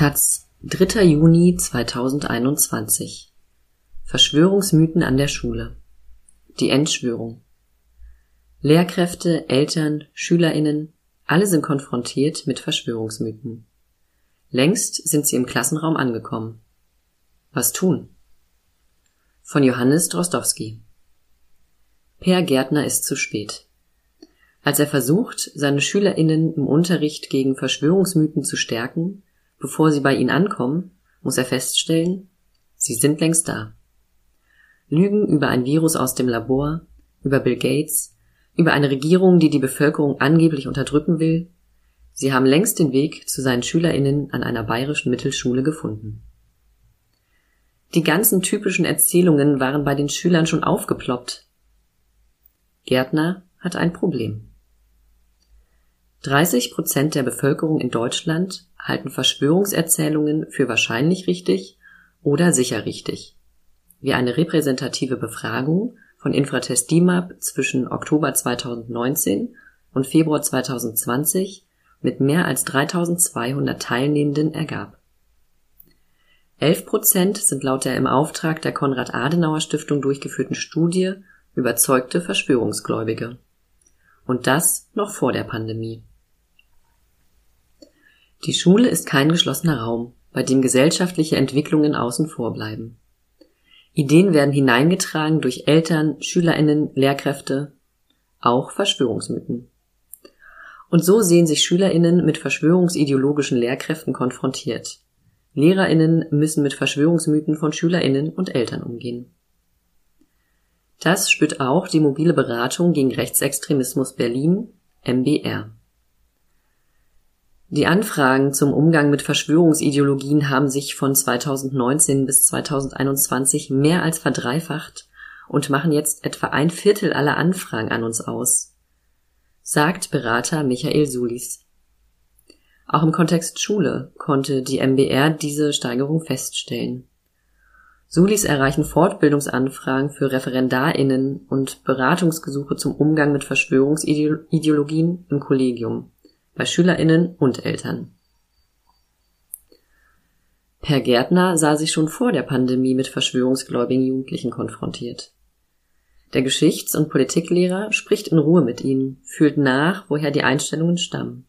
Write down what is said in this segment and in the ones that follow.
Taz, 3. Juni 2021 Verschwörungsmythen an der Schule. Die Endschwörung. Lehrkräfte, Eltern, SchülerInnen, alle sind konfrontiert mit Verschwörungsmythen. Längst sind sie im Klassenraum angekommen. Was tun? Von Johannes Drostowski. Per Gärtner ist zu spät. Als er versucht, seine SchülerInnen im Unterricht gegen Verschwörungsmythen zu stärken, Bevor sie bei ihnen ankommen, muss er feststellen, sie sind längst da. Lügen über ein Virus aus dem Labor, über Bill Gates, über eine Regierung, die die Bevölkerung angeblich unterdrücken will, sie haben längst den Weg zu seinen Schülerinnen an einer bayerischen Mittelschule gefunden. Die ganzen typischen Erzählungen waren bei den Schülern schon aufgeploppt. Gärtner hat ein Problem. 30 Prozent der Bevölkerung in Deutschland halten Verschwörungserzählungen für wahrscheinlich richtig oder sicher richtig, wie eine repräsentative Befragung von Infratest DIMAP zwischen Oktober 2019 und Februar 2020 mit mehr als 3200 Teilnehmenden ergab. 11 Prozent sind laut der im Auftrag der Konrad-Adenauer-Stiftung durchgeführten Studie überzeugte Verschwörungsgläubige. Und das noch vor der Pandemie. Die Schule ist kein geschlossener Raum, bei dem gesellschaftliche Entwicklungen außen vor bleiben. Ideen werden hineingetragen durch Eltern, Schülerinnen, Lehrkräfte, auch Verschwörungsmythen. Und so sehen sich Schülerinnen mit verschwörungsideologischen Lehrkräften konfrontiert. Lehrerinnen müssen mit Verschwörungsmythen von Schülerinnen und Eltern umgehen. Das spürt auch die mobile Beratung gegen Rechtsextremismus Berlin, MBR. Die Anfragen zum Umgang mit Verschwörungsideologien haben sich von 2019 bis 2021 mehr als verdreifacht und machen jetzt etwa ein Viertel aller Anfragen an uns aus, sagt Berater Michael Sulis. Auch im Kontext Schule konnte die MBR diese Steigerung feststellen. Sulis erreichen Fortbildungsanfragen für ReferendarInnen und Beratungsgesuche zum Umgang mit Verschwörungsideologien im Kollegium bei SchülerInnen und Eltern. Per Gärtner sah sich schon vor der Pandemie mit verschwörungsgläubigen Jugendlichen konfrontiert. Der Geschichts- und Politiklehrer spricht in Ruhe mit ihnen, fühlt nach, woher die Einstellungen stammen.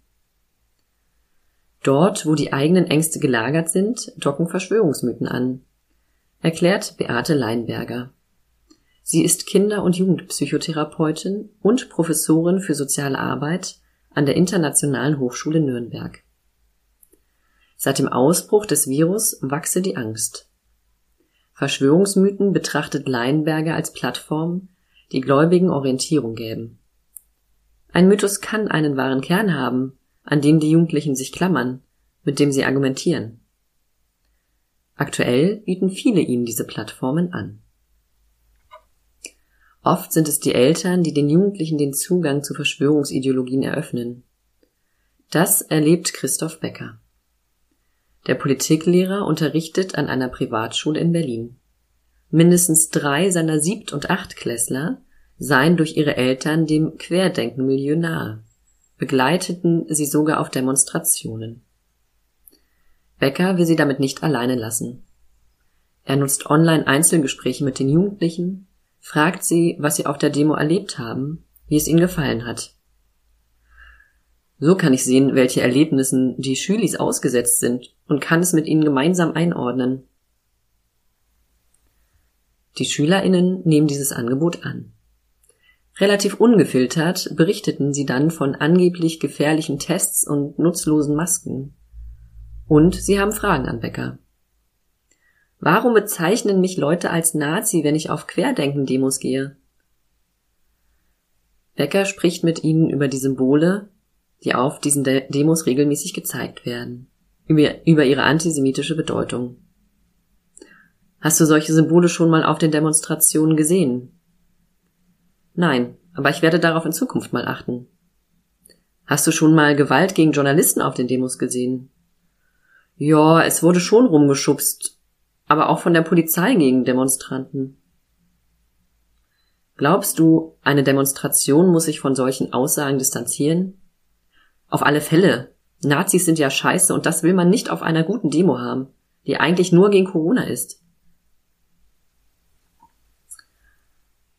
Dort, wo die eigenen Ängste gelagert sind, docken Verschwörungsmythen an, erklärt Beate Leinberger. Sie ist Kinder- und Jugendpsychotherapeutin und Professorin für soziale Arbeit an der Internationalen Hochschule Nürnberg. Seit dem Ausbruch des Virus wachse die Angst. Verschwörungsmythen betrachtet Leinberger als Plattform, die Gläubigen Orientierung gäben. Ein Mythos kann einen wahren Kern haben, an dem die Jugendlichen sich klammern, mit dem sie argumentieren. Aktuell bieten viele ihnen diese Plattformen an. Oft sind es die Eltern, die den Jugendlichen den Zugang zu Verschwörungsideologien eröffnen. Das erlebt Christoph Becker. Der Politiklehrer unterrichtet an einer Privatschule in Berlin. Mindestens drei seiner Siebt- und Achtklässler seien durch ihre Eltern dem Querdenkenmilieu nahe, begleiteten sie sogar auf Demonstrationen. Becker will sie damit nicht alleine lassen. Er nutzt online Einzelgespräche mit den Jugendlichen, fragt sie, was sie auf der Demo erlebt haben, wie es ihnen gefallen hat. So kann ich sehen, welche Erlebnissen die Schülis ausgesetzt sind und kann es mit ihnen gemeinsam einordnen. Die SchülerInnen nehmen dieses Angebot an. Relativ ungefiltert berichteten sie dann von angeblich gefährlichen Tests und nutzlosen Masken. Und sie haben Fragen an Becker. Warum bezeichnen mich Leute als Nazi, wenn ich auf Querdenken-Demos gehe? Becker spricht mit ihnen über die Symbole, die auf diesen De Demos regelmäßig gezeigt werden, über, über ihre antisemitische Bedeutung. Hast du solche Symbole schon mal auf den Demonstrationen gesehen? Nein, aber ich werde darauf in Zukunft mal achten. Hast du schon mal Gewalt gegen Journalisten auf den Demos gesehen? Ja, es wurde schon rumgeschubst, aber auch von der Polizei gegen Demonstranten. Glaubst du, eine Demonstration muss sich von solchen Aussagen distanzieren? Auf alle Fälle, Nazis sind ja scheiße und das will man nicht auf einer guten Demo haben, die eigentlich nur gegen Corona ist.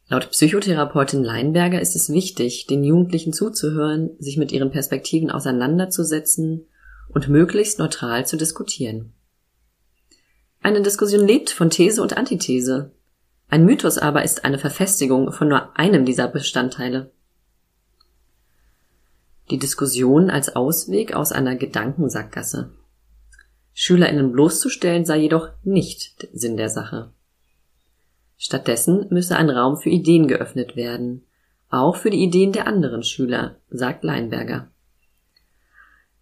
Laut Psychotherapeutin Leinberger ist es wichtig, den Jugendlichen zuzuhören, sich mit ihren Perspektiven auseinanderzusetzen und möglichst neutral zu diskutieren. Eine Diskussion lebt von These und Antithese. Ein Mythos aber ist eine Verfestigung von nur einem dieser Bestandteile. Die Diskussion als Ausweg aus einer Gedankensackgasse. SchülerInnen bloßzustellen sei jedoch nicht Sinn der Sache. Stattdessen müsse ein Raum für Ideen geöffnet werden, auch für die Ideen der anderen Schüler, sagt Leinberger.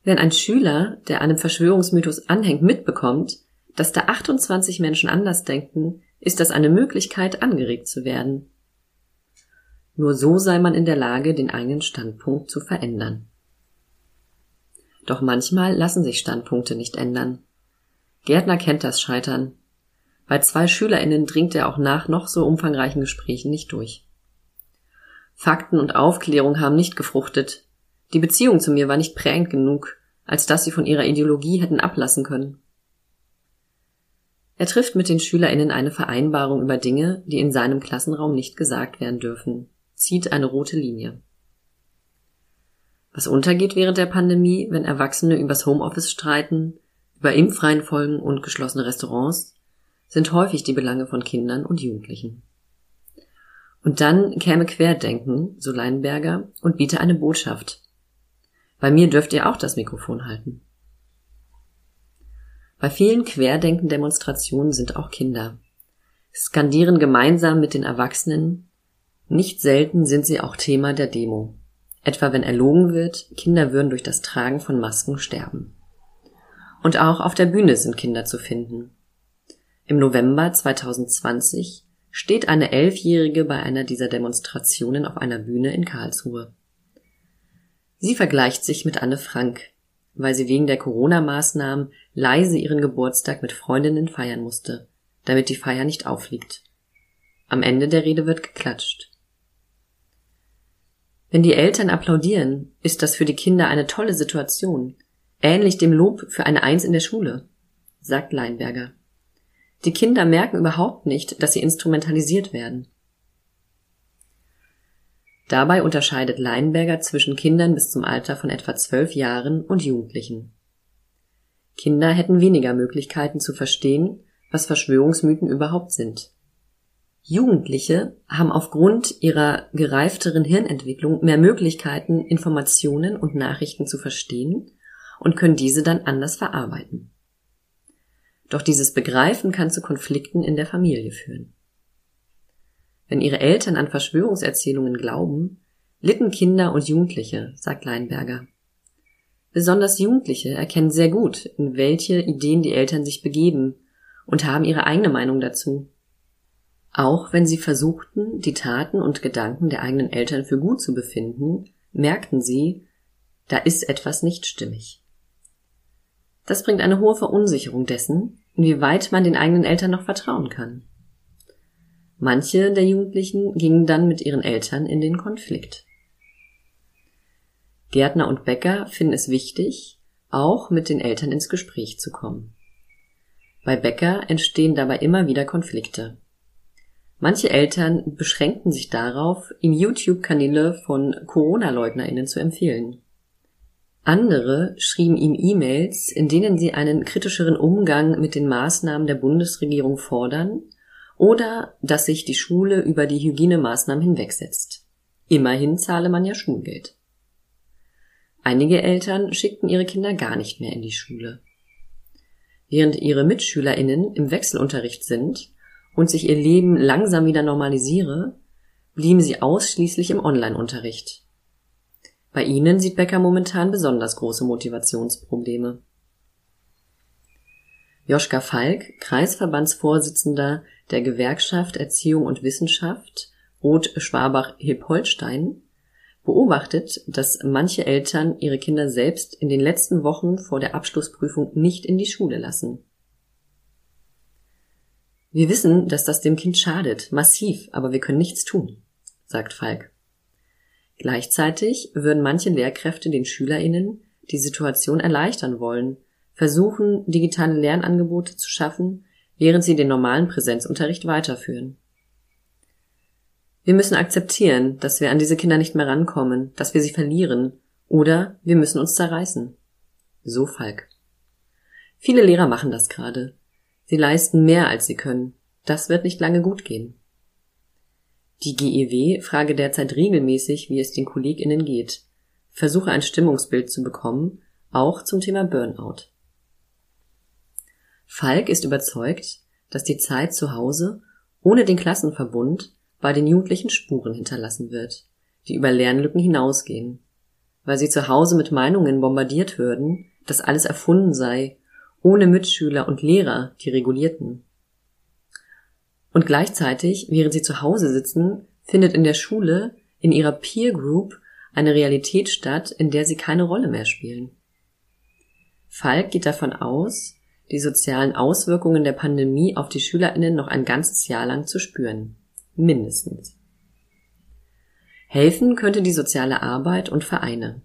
Wenn ein Schüler, der einem Verschwörungsmythos anhängt, mitbekommt, dass da 28 Menschen anders denken, ist das eine Möglichkeit, angeregt zu werden. Nur so sei man in der Lage, den eigenen Standpunkt zu verändern. Doch manchmal lassen sich Standpunkte nicht ändern. Gärtner kennt das Scheitern. Bei zwei SchülerInnen dringt er auch nach noch so umfangreichen Gesprächen nicht durch. Fakten und Aufklärung haben nicht gefruchtet. Die Beziehung zu mir war nicht prägend genug, als dass sie von ihrer Ideologie hätten ablassen können. Er trifft mit den SchülerInnen eine Vereinbarung über Dinge, die in seinem Klassenraum nicht gesagt werden dürfen, zieht eine rote Linie. Was untergeht während der Pandemie, wenn Erwachsene übers Homeoffice streiten, über Impfreihenfolgen und geschlossene Restaurants, sind häufig die Belange von Kindern und Jugendlichen. Und dann käme Querdenken, so Leinberger, und biete eine Botschaft. Bei mir dürft ihr auch das Mikrofon halten. Bei vielen Querdenken-Demonstrationen sind auch Kinder. Skandieren gemeinsam mit den Erwachsenen. Nicht selten sind sie auch Thema der Demo. Etwa wenn erlogen wird, Kinder würden durch das Tragen von Masken sterben. Und auch auf der Bühne sind Kinder zu finden. Im November 2020 steht eine Elfjährige bei einer dieser Demonstrationen auf einer Bühne in Karlsruhe. Sie vergleicht sich mit Anne Frank, weil sie wegen der Corona-Maßnahmen leise ihren Geburtstag mit Freundinnen feiern musste, damit die Feier nicht auffliegt. Am Ende der Rede wird geklatscht. Wenn die Eltern applaudieren, ist das für die Kinder eine tolle Situation, ähnlich dem Lob für eine Eins in der Schule, sagt Leinberger. Die Kinder merken überhaupt nicht, dass sie instrumentalisiert werden. Dabei unterscheidet Leinberger zwischen Kindern bis zum Alter von etwa zwölf Jahren und Jugendlichen. Kinder hätten weniger Möglichkeiten zu verstehen, was Verschwörungsmythen überhaupt sind. Jugendliche haben aufgrund ihrer gereifteren Hirnentwicklung mehr Möglichkeiten, Informationen und Nachrichten zu verstehen und können diese dann anders verarbeiten. Doch dieses Begreifen kann zu Konflikten in der Familie führen. Wenn ihre Eltern an Verschwörungserzählungen glauben, litten Kinder und Jugendliche, sagt Leinberger. Besonders Jugendliche erkennen sehr gut, in welche Ideen die Eltern sich begeben und haben ihre eigene Meinung dazu. Auch wenn sie versuchten, die Taten und Gedanken der eigenen Eltern für gut zu befinden, merkten sie, da ist etwas nicht stimmig. Das bringt eine hohe Verunsicherung dessen, inwieweit man den eigenen Eltern noch vertrauen kann. Manche der Jugendlichen gingen dann mit ihren Eltern in den Konflikt. Gärtner und Bäcker finden es wichtig, auch mit den Eltern ins Gespräch zu kommen. Bei Bäcker entstehen dabei immer wieder Konflikte. Manche Eltern beschränkten sich darauf, ihm YouTube-Kanäle von Corona-LeugnerInnen zu empfehlen. Andere schrieben ihm E-Mails, in denen sie einen kritischeren Umgang mit den Maßnahmen der Bundesregierung fordern oder dass sich die Schule über die Hygienemaßnahmen hinwegsetzt. Immerhin zahle man ja Schulgeld. Einige Eltern schickten ihre Kinder gar nicht mehr in die Schule. Während ihre Mitschülerinnen im Wechselunterricht sind und sich ihr Leben langsam wieder normalisiere, blieben sie ausschließlich im Online-Unterricht. Bei ihnen sieht Becker momentan besonders große Motivationsprobleme. Joschka Falk, Kreisverbandsvorsitzender der Gewerkschaft Erziehung und Wissenschaft Rot-Schwabach-Hilb-Holstein, beobachtet, dass manche Eltern ihre Kinder selbst in den letzten Wochen vor der Abschlussprüfung nicht in die Schule lassen. Wir wissen, dass das dem Kind schadet, massiv, aber wir können nichts tun, sagt Falk. Gleichzeitig würden manche Lehrkräfte den SchülerInnen, die Situation erleichtern wollen, versuchen, digitale Lernangebote zu schaffen, während sie den normalen Präsenzunterricht weiterführen. Wir müssen akzeptieren, dass wir an diese Kinder nicht mehr rankommen, dass wir sie verlieren, oder wir müssen uns zerreißen. So Falk. Viele Lehrer machen das gerade. Sie leisten mehr, als sie können. Das wird nicht lange gut gehen. Die GEW frage derzeit regelmäßig, wie es den KollegInnen geht, versuche ein Stimmungsbild zu bekommen, auch zum Thema Burnout. Falk ist überzeugt, dass die Zeit zu Hause ohne den Klassenverbund bei den Jugendlichen Spuren hinterlassen wird, die über Lernlücken hinausgehen, weil sie zu Hause mit Meinungen bombardiert würden, dass alles erfunden sei, ohne Mitschüler und Lehrer, die regulierten. Und gleichzeitig, während sie zu Hause sitzen, findet in der Schule, in ihrer Peer Group, eine Realität statt, in der sie keine Rolle mehr spielen. Falk geht davon aus, die sozialen Auswirkungen der Pandemie auf die Schülerinnen noch ein ganzes Jahr lang zu spüren. Mindestens. Helfen könnte die soziale Arbeit und Vereine.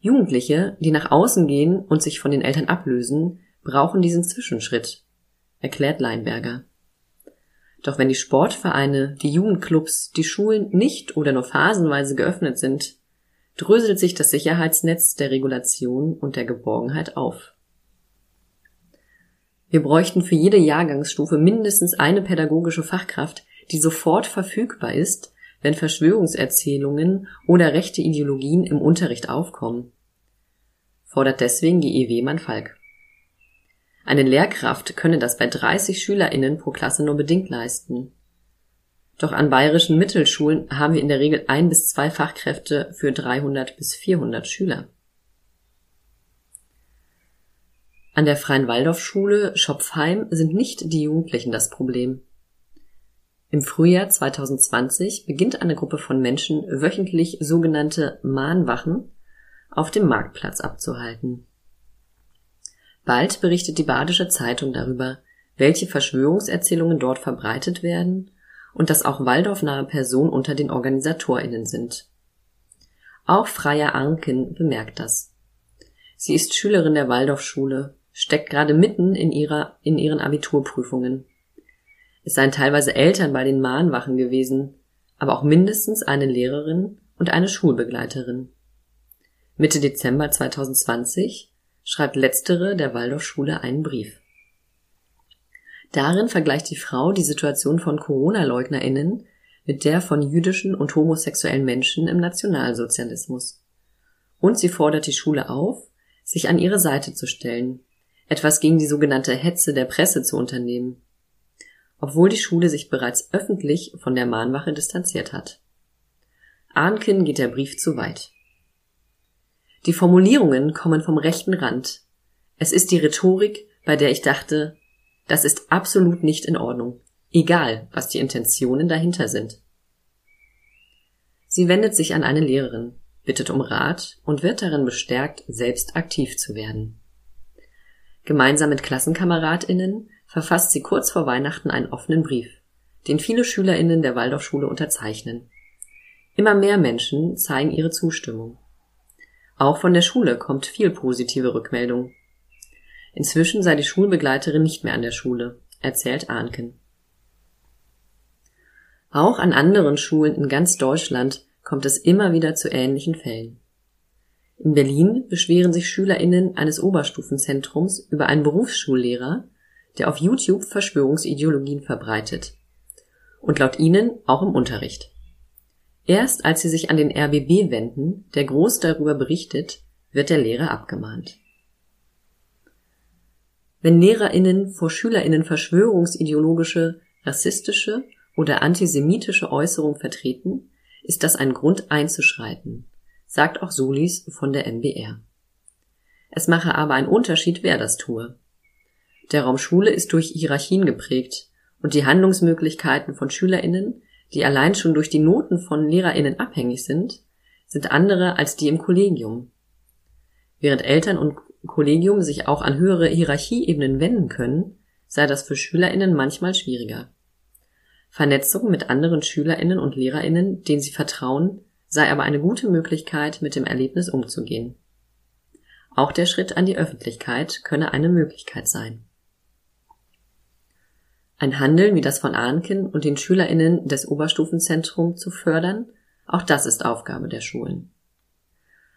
Jugendliche, die nach außen gehen und sich von den Eltern ablösen, brauchen diesen Zwischenschritt, erklärt Leinberger. Doch wenn die Sportvereine, die Jugendclubs, die Schulen nicht oder nur phasenweise geöffnet sind, dröselt sich das Sicherheitsnetz der Regulation und der Geborgenheit auf. Wir bräuchten für jede Jahrgangsstufe mindestens eine pädagogische Fachkraft, die sofort verfügbar ist, wenn Verschwörungserzählungen oder rechte Ideologien im Unterricht aufkommen. Fordert deswegen die EW Falk. Eine Lehrkraft könne das bei 30 SchülerInnen pro Klasse nur bedingt leisten. Doch an bayerischen Mittelschulen haben wir in der Regel ein bis zwei Fachkräfte für 300 bis 400 Schüler. An der Freien Waldorfschule Schopfheim sind nicht die Jugendlichen das Problem. Im Frühjahr 2020 beginnt eine Gruppe von Menschen wöchentlich sogenannte Mahnwachen auf dem Marktplatz abzuhalten. Bald berichtet die Badische Zeitung darüber, welche Verschwörungserzählungen dort verbreitet werden und dass auch waldorfnahe Personen unter den OrganisatorInnen sind. Auch Freya Arnken bemerkt das. Sie ist Schülerin der Waldorfschule steckt gerade mitten in ihrer, in ihren Abiturprüfungen. Es seien teilweise Eltern bei den Mahnwachen gewesen, aber auch mindestens eine Lehrerin und eine Schulbegleiterin. Mitte Dezember 2020 schreibt letztere der Waldorfschule einen Brief. Darin vergleicht die Frau die Situation von Corona-LeugnerInnen mit der von jüdischen und homosexuellen Menschen im Nationalsozialismus. Und sie fordert die Schule auf, sich an ihre Seite zu stellen etwas gegen die sogenannte Hetze der Presse zu unternehmen, obwohl die Schule sich bereits öffentlich von der Mahnwache distanziert hat. Arnken geht der Brief zu weit. Die Formulierungen kommen vom rechten Rand. Es ist die Rhetorik, bei der ich dachte, das ist absolut nicht in Ordnung, egal was die Intentionen dahinter sind. Sie wendet sich an eine Lehrerin, bittet um Rat und wird darin bestärkt, selbst aktiv zu werden. Gemeinsam mit KlassenkameradInnen verfasst sie kurz vor Weihnachten einen offenen Brief, den viele SchülerInnen der Waldorfschule unterzeichnen. Immer mehr Menschen zeigen ihre Zustimmung. Auch von der Schule kommt viel positive Rückmeldung. Inzwischen sei die Schulbegleiterin nicht mehr an der Schule, erzählt Ahnken. Auch an anderen Schulen in ganz Deutschland kommt es immer wieder zu ähnlichen Fällen. In Berlin beschweren sich SchülerInnen eines Oberstufenzentrums über einen Berufsschullehrer, der auf YouTube Verschwörungsideologien verbreitet. Und laut ihnen auch im Unterricht. Erst als sie sich an den RBB wenden, der groß darüber berichtet, wird der Lehrer abgemahnt. Wenn LehrerInnen vor SchülerInnen verschwörungsideologische, rassistische oder antisemitische Äußerungen vertreten, ist das ein Grund einzuschreiten sagt auch Solis von der MBR. Es mache aber einen Unterschied, wer das tue. Der Raum Schule ist durch Hierarchien geprägt und die Handlungsmöglichkeiten von SchülerInnen, die allein schon durch die Noten von LehrerInnen abhängig sind, sind andere als die im Kollegium. Während Eltern und Kollegium sich auch an höhere Hierarchieebenen wenden können, sei das für SchülerInnen manchmal schwieriger. Vernetzung mit anderen SchülerInnen und LehrerInnen, denen sie vertrauen, sei aber eine gute Möglichkeit, mit dem Erlebnis umzugehen. Auch der Schritt an die Öffentlichkeit könne eine Möglichkeit sein. Ein Handeln wie das von Arnken und den SchülerInnen des Oberstufenzentrums zu fördern, auch das ist Aufgabe der Schulen.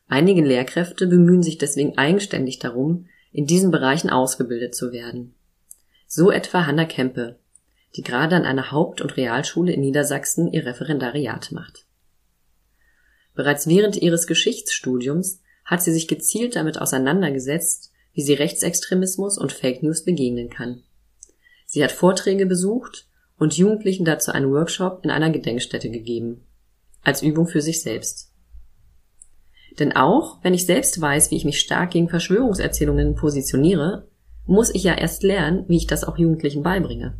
Einige Lehrkräfte bemühen sich deswegen eigenständig darum, in diesen Bereichen ausgebildet zu werden. So etwa Hanna Kempe, die gerade an einer Haupt- und Realschule in Niedersachsen ihr Referendariat macht. Bereits während ihres Geschichtsstudiums hat sie sich gezielt damit auseinandergesetzt, wie sie Rechtsextremismus und Fake News begegnen kann. Sie hat Vorträge besucht und Jugendlichen dazu einen Workshop in einer Gedenkstätte gegeben. Als Übung für sich selbst. Denn auch, wenn ich selbst weiß, wie ich mich stark gegen Verschwörungserzählungen positioniere, muss ich ja erst lernen, wie ich das auch Jugendlichen beibringe.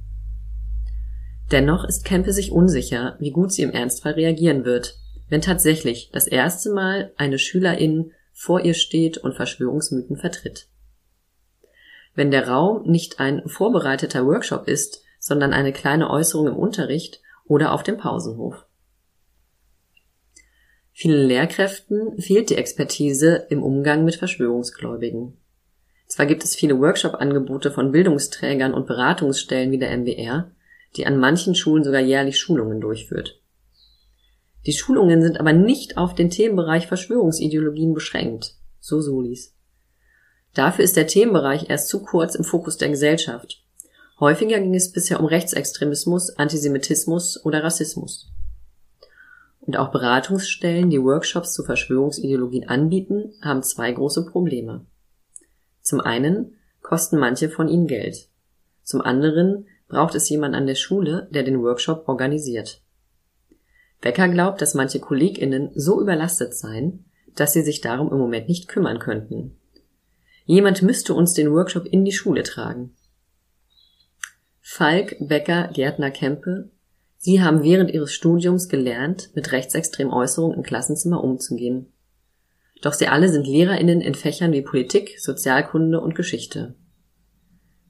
Dennoch ist Kempe sich unsicher, wie gut sie im Ernstfall reagieren wird, wenn tatsächlich das erste Mal eine Schülerin vor ihr steht und Verschwörungsmythen vertritt. Wenn der Raum nicht ein vorbereiteter Workshop ist, sondern eine kleine Äußerung im Unterricht oder auf dem Pausenhof. Vielen Lehrkräften fehlt die Expertise im Umgang mit Verschwörungsgläubigen. Zwar gibt es viele Workshop-Angebote von Bildungsträgern und Beratungsstellen wie der MWR, die an manchen Schulen sogar jährlich Schulungen durchführt. Die Schulungen sind aber nicht auf den Themenbereich Verschwörungsideologien beschränkt, so Solis. Dafür ist der Themenbereich erst zu kurz im Fokus der Gesellschaft. Häufiger ging es bisher um Rechtsextremismus, Antisemitismus oder Rassismus. Und auch Beratungsstellen, die Workshops zu Verschwörungsideologien anbieten, haben zwei große Probleme. Zum einen kosten manche von ihnen Geld. Zum anderen braucht es jemand an der Schule, der den Workshop organisiert. Becker glaubt, dass manche KollegInnen so überlastet seien, dass sie sich darum im Moment nicht kümmern könnten. Jemand müsste uns den Workshop in die Schule tragen. Falk, Becker, Gärtner, Kempe Sie haben während ihres Studiums gelernt, mit rechtsextremen Äußerungen im Klassenzimmer umzugehen. Doch sie alle sind LehrerInnen in Fächern wie Politik, Sozialkunde und Geschichte.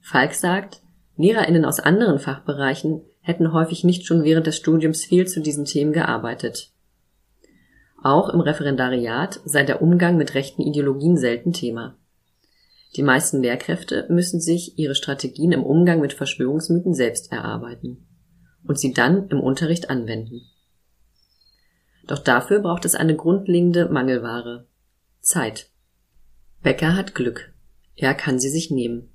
Falk sagt, LehrerInnen aus anderen Fachbereichen hätten häufig nicht schon während des Studiums viel zu diesen Themen gearbeitet. Auch im Referendariat sei der Umgang mit rechten Ideologien selten Thema. Die meisten Lehrkräfte müssen sich ihre Strategien im Umgang mit Verschwörungsmythen selbst erarbeiten und sie dann im Unterricht anwenden. Doch dafür braucht es eine grundlegende Mangelware. Zeit. Becker hat Glück. Er kann sie sich nehmen.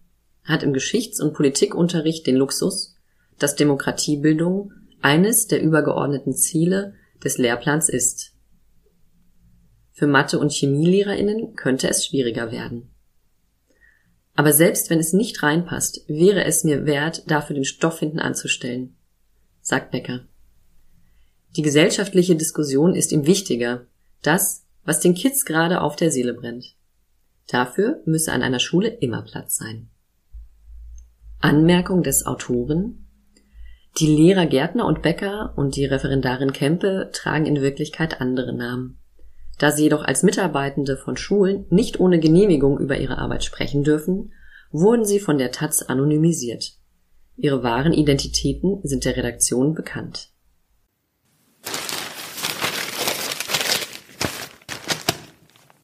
Er hat im Geschichts- und Politikunterricht den Luxus, dass Demokratiebildung eines der übergeordneten Ziele des Lehrplans ist. Für Mathe- und Chemielehrerinnen könnte es schwieriger werden. Aber selbst wenn es nicht reinpasst, wäre es mir wert, dafür den Stoff hinten anzustellen sagt Becker. Die gesellschaftliche Diskussion ist ihm wichtiger, das, was den Kids gerade auf der Seele brennt. Dafür müsse an einer Schule immer Platz sein. Anmerkung des Autoren Die Lehrer Gärtner und Becker und die Referendarin Kempe tragen in Wirklichkeit andere Namen. Da sie jedoch als Mitarbeitende von Schulen nicht ohne Genehmigung über ihre Arbeit sprechen dürfen, wurden sie von der Taz anonymisiert. Ihre wahren Identitäten sind der Redaktion bekannt